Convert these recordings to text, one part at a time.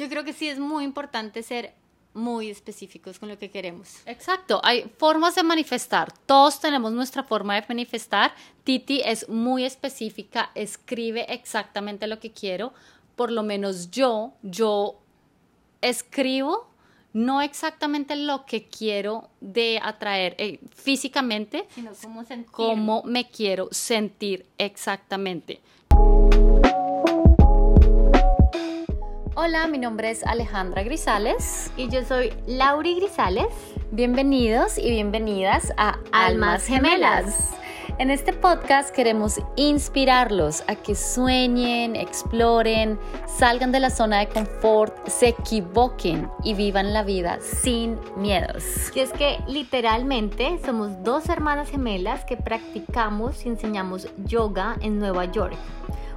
yo creo que sí es muy importante ser muy específicos con lo que queremos. Exacto, hay formas de manifestar. Todos tenemos nuestra forma de manifestar. Titi es muy específica, escribe exactamente lo que quiero. Por lo menos yo, yo escribo no exactamente lo que quiero de atraer eh, físicamente, sino cómo me quiero sentir exactamente. Hola, mi nombre es Alejandra Grisales. Y yo soy Lauri Grisales. Bienvenidos y bienvenidas a Almas Gemelas. En este podcast queremos inspirarlos a que sueñen, exploren, salgan de la zona de confort, se equivoquen y vivan la vida sin miedos. Y es que literalmente somos dos hermanas gemelas que practicamos y enseñamos yoga en Nueva York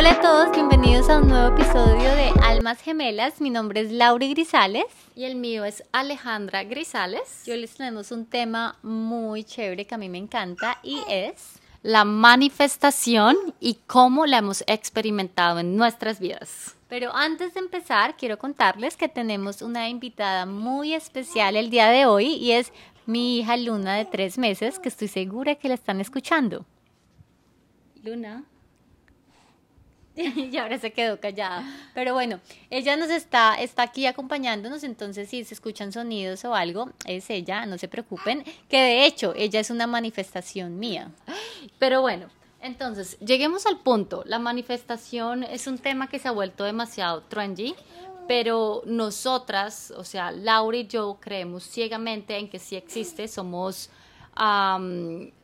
Hola a todos, bienvenidos a un nuevo episodio de Almas Gemelas. Mi nombre es Laura Grisales. Y el mío es Alejandra Grisales. Yo les tenemos un tema muy chévere que a mí me encanta y es la manifestación y cómo la hemos experimentado en nuestras vidas. Pero antes de empezar, quiero contarles que tenemos una invitada muy especial el día de hoy y es mi hija Luna de tres meses, que estoy segura que la están escuchando. Luna. y ahora se quedó callada. Pero bueno, ella nos está, está aquí acompañándonos, entonces si se escuchan sonidos o algo, es ella, no se preocupen, que de hecho ella es una manifestación mía. Pero bueno, entonces, lleguemos al punto. La manifestación es un tema que se ha vuelto demasiado trendy, pero nosotras, o sea, Laura y yo creemos ciegamente en que sí existe, somos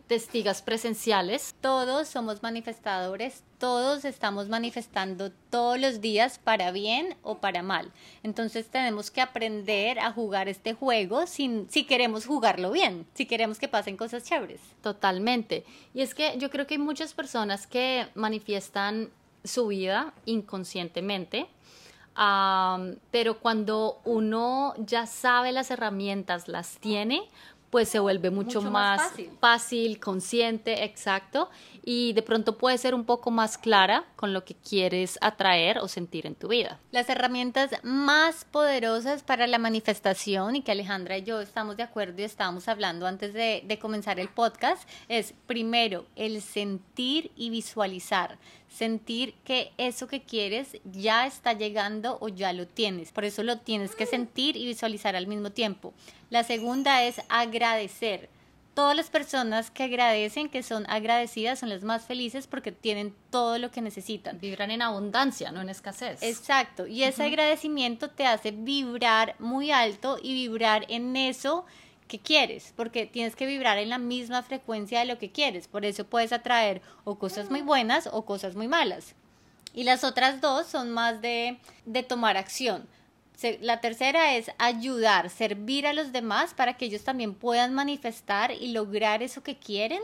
testigas presenciales. Todos somos manifestadores, todos estamos manifestando todos los días para bien o para mal. Entonces tenemos que aprender a jugar este juego sin, si queremos jugarlo bien, si queremos que pasen cosas chéveres. Totalmente. Y es que yo creo que hay muchas personas que manifiestan su vida inconscientemente. pero cuando uno ya sabe las herramientas, las tiene, pues se vuelve mucho, más, fácil. consciente, exacto, y de pronto puede ser un poco más clara con lo que quieres atraer o sentir en tu vida. Las herramientas más poderosas para la manifestación y que Alejandra y yo estamos de acuerdo y estábamos hablando antes de, de comenzar el podcast es primero el sentir y visualizar sentir que eso que quieres ya está llegando o ya lo tienes. Por eso lo tienes que sentir y visualizar al mismo tiempo. La segunda es agradecer. Todas las personas que agradecen, que son agradecidas, son las más felices porque tienen todo lo que necesitan. Vibran en abundancia, no en escasez. Exacto. Y ese agradecimiento te hace vibrar muy alto y vibrar en eso que quieres, porque tienes que vibrar en la misma frecuencia de lo que quieres. Por eso puedes atraer o cosas muy buenas o cosas muy malas. Y las otras dos son más de, de tomar acción. La tercera es ayudar, servir a los demás para que ellos también puedan manifestar y lograr eso que quieren.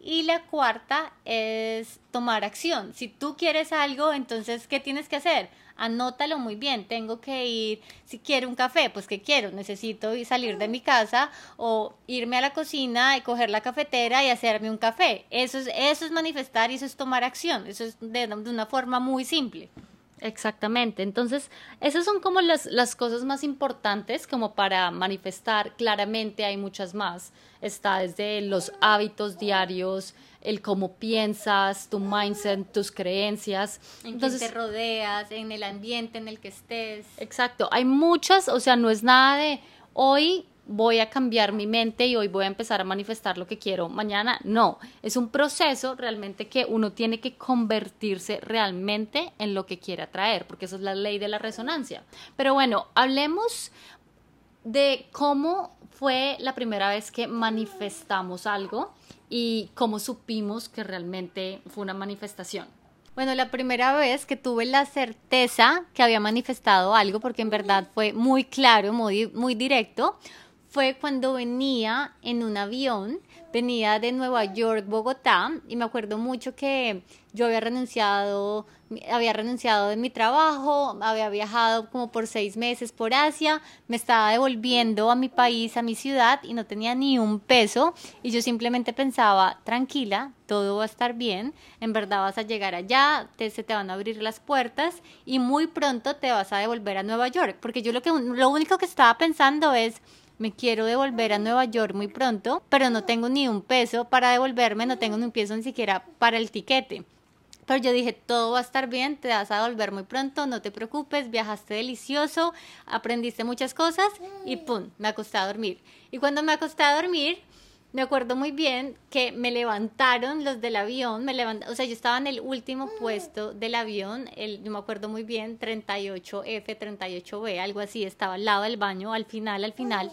Y la cuarta es tomar acción. Si tú quieres algo, entonces, ¿qué tienes que hacer? Anótalo muy bien, tengo que ir, si quiero un café, pues ¿qué quiero? Necesito salir de mi casa o irme a la cocina y coger la cafetera y hacerme un café. Eso es, eso es manifestar y eso es tomar acción, eso es de, de una forma muy simple. Exactamente. Entonces, esas son como las, las, cosas más importantes como para manifestar. Claramente hay muchas más. Está desde los hábitos diarios, el cómo piensas, tu mindset, tus creencias. En Entonces, te rodeas, en el ambiente en el que estés. Exacto. Hay muchas, o sea, no es nada de hoy voy a cambiar mi mente y hoy voy a empezar a manifestar lo que quiero mañana. No, es un proceso realmente que uno tiene que convertirse realmente en lo que quiere atraer, porque esa es la ley de la resonancia. Pero bueno, hablemos de cómo fue la primera vez que manifestamos algo y cómo supimos que realmente fue una manifestación. Bueno, la primera vez que tuve la certeza que había manifestado algo, porque en verdad fue muy claro, muy, muy directo, fue cuando venía en un avión, venía de Nueva York, Bogotá, y me acuerdo mucho que yo había renunciado, había renunciado de mi trabajo, había viajado como por seis meses por Asia, me estaba devolviendo a mi país, a mi ciudad, y no tenía ni un peso, y yo simplemente pensaba, tranquila, todo va a estar bien, en verdad vas a llegar allá, te, se te van a abrir las puertas, y muy pronto te vas a devolver a Nueva York, porque yo lo, que, lo único que estaba pensando es, me quiero devolver a Nueva York muy pronto, pero no tengo ni un peso para devolverme, no tengo ni un peso ni siquiera para el tiquete. Pero yo dije, todo va a estar bien, te vas a devolver muy pronto, no te preocupes, viajaste delicioso, aprendiste muchas cosas y pum, me acosté a dormir. Y cuando me acosté a dormir, me acuerdo muy bien que me levantaron los del avión, me levant o sea, yo estaba en el último puesto del avión, el, yo me acuerdo muy bien, 38F, 38B, algo así, estaba al lado del baño, al final, al final.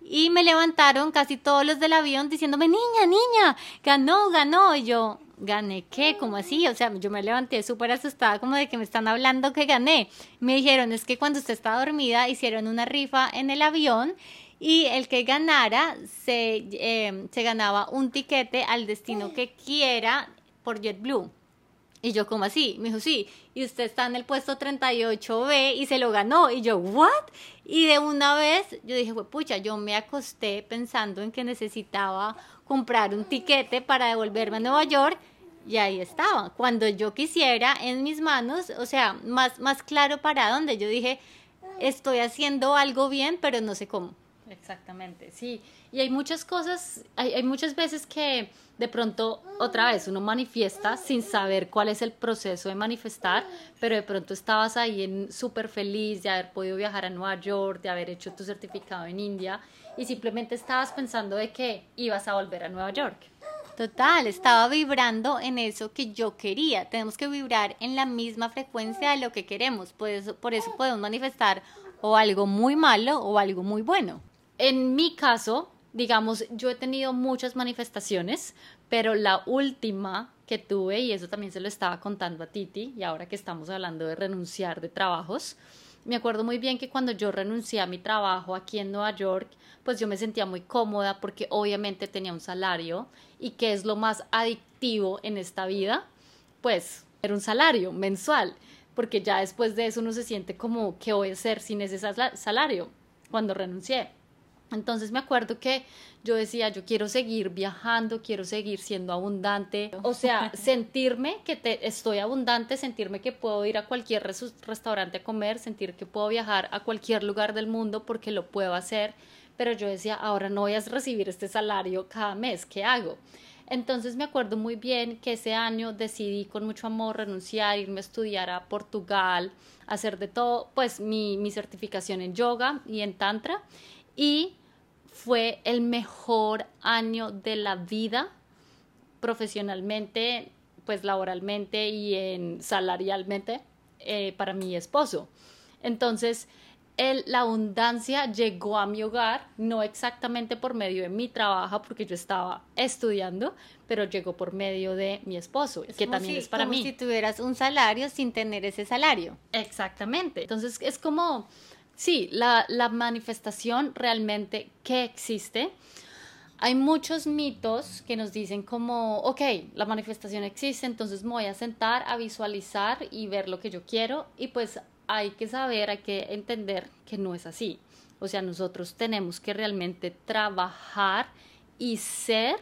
Y me levantaron casi todos los del avión diciéndome, niña, niña, ganó, ganó. Y yo, ¿gané qué? ¿Cómo así? O sea, yo me levanté súper asustada como de que me están hablando que gané. Me dijeron, es que cuando usted estaba dormida hicieron una rifa en el avión y el que ganara se, eh, se ganaba un tiquete al destino que quiera por JetBlue. Y yo, como así? Me dijo, sí. Y usted está en el puesto 38B y se lo ganó. Y yo, ¿what? Y de una vez yo dije, pues pucha, yo me acosté pensando en que necesitaba comprar un tiquete para devolverme a Nueva York. Y ahí estaba. Cuando yo quisiera, en mis manos, o sea, más, más claro para dónde. Yo dije, estoy haciendo algo bien, pero no sé cómo. Exactamente, sí. Y hay muchas cosas, hay, hay, muchas veces que de pronto otra vez uno manifiesta sin saber cuál es el proceso de manifestar, pero de pronto estabas ahí súper feliz de haber podido viajar a Nueva York, de haber hecho tu certificado en India y simplemente estabas pensando de que ibas a volver a Nueva York. Total, estaba vibrando en eso que yo quería. Tenemos que vibrar en la misma frecuencia de lo que queremos. Por eso, por eso podemos manifestar o algo muy malo o algo muy bueno. En mi caso, digamos, yo he tenido muchas manifestaciones, pero la última que tuve, y eso también se lo estaba contando a Titi, y ahora que estamos hablando de renunciar de trabajos, me acuerdo muy bien que cuando yo renuncié a mi trabajo aquí en Nueva York, pues yo me sentía muy cómoda porque obviamente tenía un salario y que es lo más adictivo en esta vida, pues era un salario mensual, porque ya después de eso uno se siente como, ¿qué voy a hacer sin ese salario? Cuando renuncié. Entonces me acuerdo que yo decía, yo quiero seguir viajando, quiero seguir siendo abundante, o sea, sentirme que te, estoy abundante, sentirme que puedo ir a cualquier restaurante a comer, sentir que puedo viajar a cualquier lugar del mundo porque lo puedo hacer, pero yo decía, ahora no voy a recibir este salario cada mes, ¿qué hago? Entonces me acuerdo muy bien que ese año decidí con mucho amor renunciar, irme a estudiar a Portugal, hacer de todo, pues mi, mi certificación en yoga y en tantra. Y fue el mejor año de la vida profesionalmente, pues laboralmente y en salarialmente eh, para mi esposo. Entonces, el, la abundancia llegó a mi hogar, no exactamente por medio de mi trabajo, porque yo estaba estudiando, pero llegó por medio de mi esposo, que también es para como mí. si tuvieras un salario sin tener ese salario. Exactamente. Entonces, es como sí, la, la manifestación realmente que existe. Hay muchos mitos que nos dicen como, ok, la manifestación existe, entonces me voy a sentar a visualizar y ver lo que yo quiero y pues hay que saber, hay que entender que no es así. O sea, nosotros tenemos que realmente trabajar y ser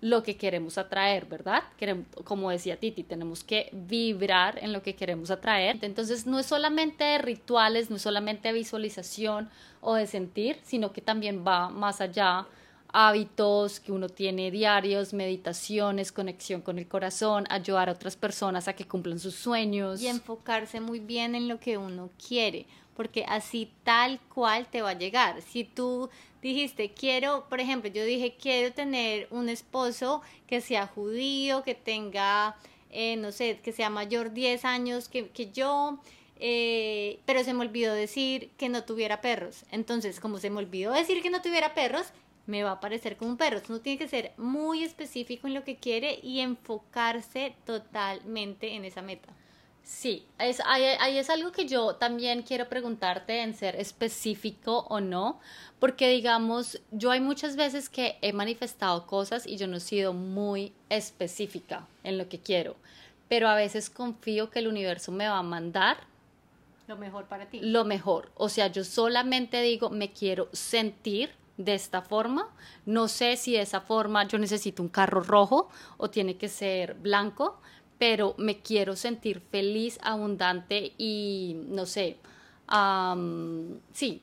lo que queremos atraer, ¿verdad? Queremos, como decía Titi, tenemos que vibrar en lo que queremos atraer. Entonces, no es solamente de rituales, no es solamente de visualización o de sentir, sino que también va más allá hábitos que uno tiene diarios, meditaciones, conexión con el corazón, ayudar a otras personas a que cumplan sus sueños. Y enfocarse muy bien en lo que uno quiere, porque así tal cual te va a llegar. Si tú dijiste, quiero, por ejemplo, yo dije, quiero tener un esposo que sea judío, que tenga, eh, no sé, que sea mayor 10 años que, que yo, eh, pero se me olvidó decir que no tuviera perros. Entonces, como se me olvidó decir que no tuviera perros, me va a parecer como un perro. Uno tiene que ser muy específico en lo que quiere y enfocarse totalmente en esa meta. Sí, es, ahí, es algo que yo también quiero preguntarte en ser específico o no, porque digamos, yo hay muchas veces que he manifestado cosas y yo no he sido muy específica en lo que quiero, pero a veces confío que el universo me va a mandar lo mejor para ti. Lo mejor, o sea, yo solamente digo, me quiero sentir de esta forma. No sé si de esa forma yo necesito un carro rojo o tiene que ser blanco, pero me quiero sentir feliz, abundante y, no sé, sí,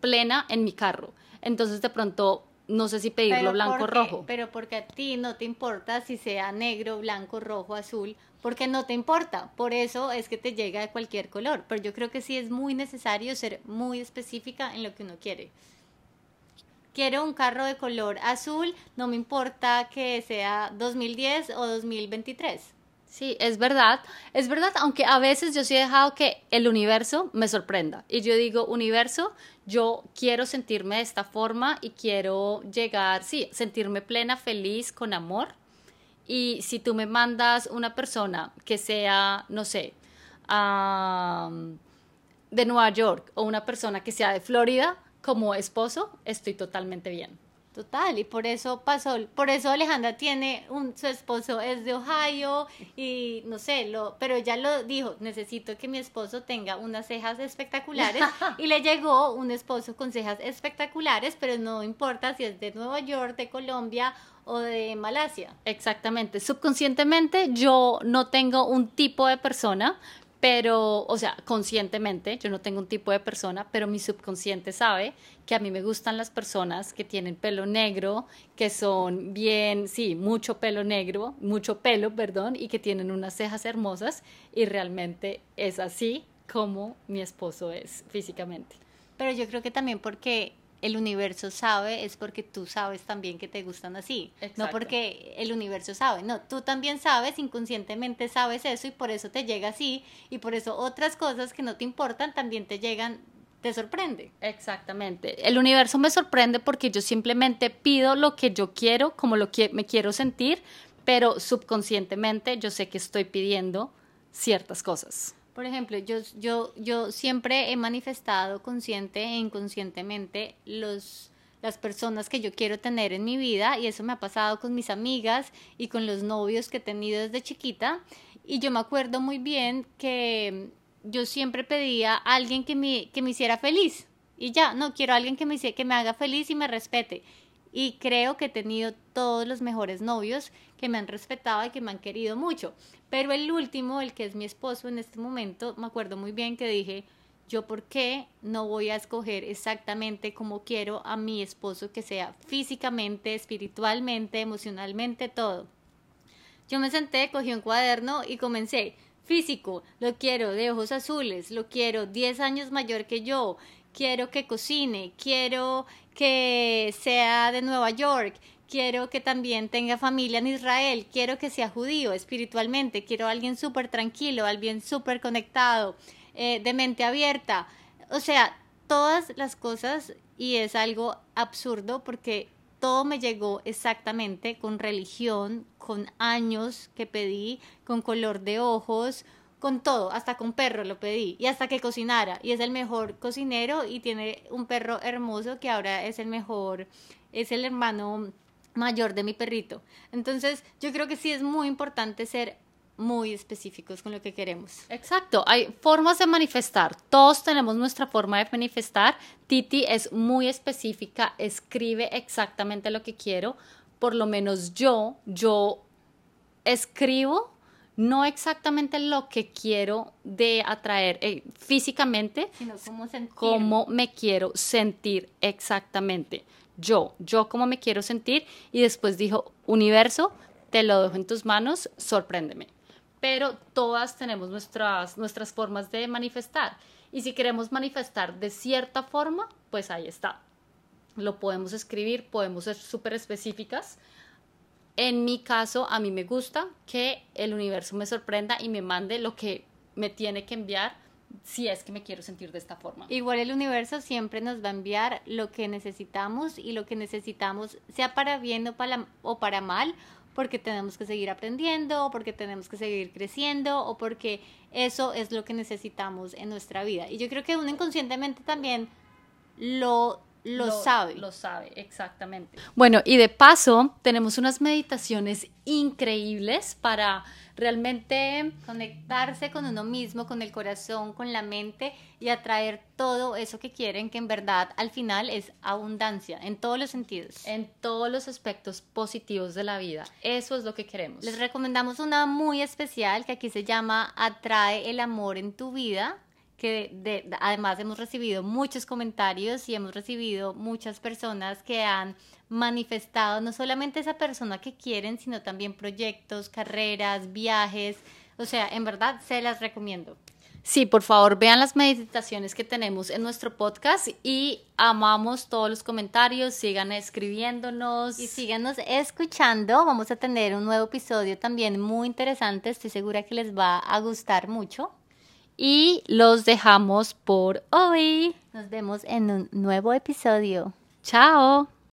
plena en mi carro. Entonces de pronto no sé si pedirlo blanco o rojo. Pero porque a ti no te importa si sea negro, blanco, rojo, azul, porque no te importa. Por eso es que te llega de cualquier color. Pero yo creo que sí es muy necesario ser muy específica en lo que uno quiere. Quiero un carro de color azul, no me importa que sea 2010 o 2023 Sí, es verdad, es verdad, aunque a veces yo sí he dejado que el universo me sorprenda. Y yo digo, universo, yo quiero sentirme de esta forma y quiero llegar, sí, sentirme plena, feliz, con amor. Y si tú me mandas una persona que sea, no sé, de Nueva York o una persona que sea de Florida como esposo, estoy totalmente bien. Total, y por eso pasó, por eso Alejandra tiene un, su esposo es de Ohio y no sé, lo, pero ella lo dijo, necesito que mi esposo tenga unas cejas espectaculares y le llegó un esposo con cejas espectaculares, pero no importa si es de Nueva York, de Colombia o de Malasia. Exactamente, subconscientemente yo no tengo un tipo de persona, pero, o sea, conscientemente, yo no tengo un tipo de persona, pero mi subconsciente sabe que a mí me gustan las personas que tienen pelo negro, que son bien, sí, mucho pelo negro, mucho pelo, perdón, y que tienen unas cejas hermosas, y realmente es así como mi esposo es físicamente. Pero yo creo que también porque el universo sabe es porque tú sabes también que te gustan así, no porque el universo sabe, no, tú también sabes, inconscientemente sabes eso y por eso te llega así y por eso otras cosas que no te importan también te llegan, te sorprende. Exactamente, el universo me sorprende porque yo simplemente pido lo que yo quiero, como lo que me quiero sentir, pero subconscientemente yo sé que estoy pidiendo ciertas cosas. Por ejemplo, yo, yo, yo siempre he manifestado consciente e inconscientemente los, las personas que yo quiero tener en mi vida y eso me ha pasado con mis amigas y con los novios que he tenido desde chiquita. Y yo me acuerdo muy bien que yo siempre pedía a alguien que me, que me hiciera feliz. Y ya, no, quiero a alguien que me, que me haga feliz y me respete. Y creo que he tenido todos los mejores novios que me han respetado y que me han querido mucho. Pero el último, el que es mi esposo en este momento, me acuerdo muy bien que dije, yo por qué no voy a escoger exactamente como quiero a mi esposo que sea físicamente, espiritualmente, emocionalmente, todo. Yo me senté, cogí un cuaderno y comencé, físico, lo quiero de ojos azules, lo quiero 10 años mayor que yo, quiero que cocine, quiero que sea de Nueva York, quiero que también tenga familia en Israel, quiero que sea judío espiritualmente, quiero a alguien súper tranquilo, alguien súper conectado, eh, de mente abierta. O sea, todas las cosas y es algo absurdo porque todo me llegó exactamente con religión, con años que pedí, con color de ojos, con todo, hasta con perro lo pedí y hasta que cocinara y es el mejor cocinero y tiene un perro hermoso que ahora es el mejor, es el hermano mayor de mi perrito. Entonces, yo creo que sí es muy importante ser muy específicos con lo que queremos. Exacto, hay formas de manifestar. Todos tenemos nuestra forma de manifestar. Titi es muy específica, escribe exactamente lo que quiero. Por lo menos yo, yo escribo no exactamente lo que quiero de atraer eh, físicamente, sino cómo, cómo me quiero sentir exactamente yo, yo cómo me quiero sentir y después dijo, universo, te lo dejo en tus manos, sorpréndeme. Pero todas tenemos nuestras, nuestras formas de manifestar y si queremos manifestar de cierta forma, pues ahí está. Lo podemos escribir, podemos ser súper específicas. En mi caso, a mí me gusta que el universo me sorprenda y me mande lo que me tiene que enviar si es que me quiero sentir de esta forma. Igual el universo siempre nos va a enviar lo que necesitamos y lo que necesitamos, sea para bien o para, mal, porque tenemos que seguir aprendiendo, o porque tenemos que seguir creciendo, o porque eso es lo que necesitamos en nuestra vida. Y yo creo que uno inconscientemente también lo lo, sabe. Lo sabe, exactamente. Bueno, y de paso, tenemos unas meditaciones increíbles para realmente conectarse con uno mismo, con el corazón, con la mente y atraer todo eso que quieren, que en verdad al final es abundancia, en todos los sentidos. En todos los aspectos positivos de la vida. Eso es lo que queremos. Les recomendamos una muy especial que aquí se llama Atrae el amor en tu vida que de, además hemos recibido muchos comentarios y hemos recibido muchas personas que han manifestado no solamente esa persona que quieren, sino también proyectos, carreras, viajes. O sea, en verdad se las recomiendo. Sí, por favor, vean las meditaciones que tenemos en nuestro podcast y amamos todos los comentarios, sigan escribiéndonos y síganos escuchando. Vamos a tener un nuevo episodio también muy interesante, estoy segura que les va a gustar mucho y los dejamos por hoy. Nos vemos en un nuevo episodio. Chao.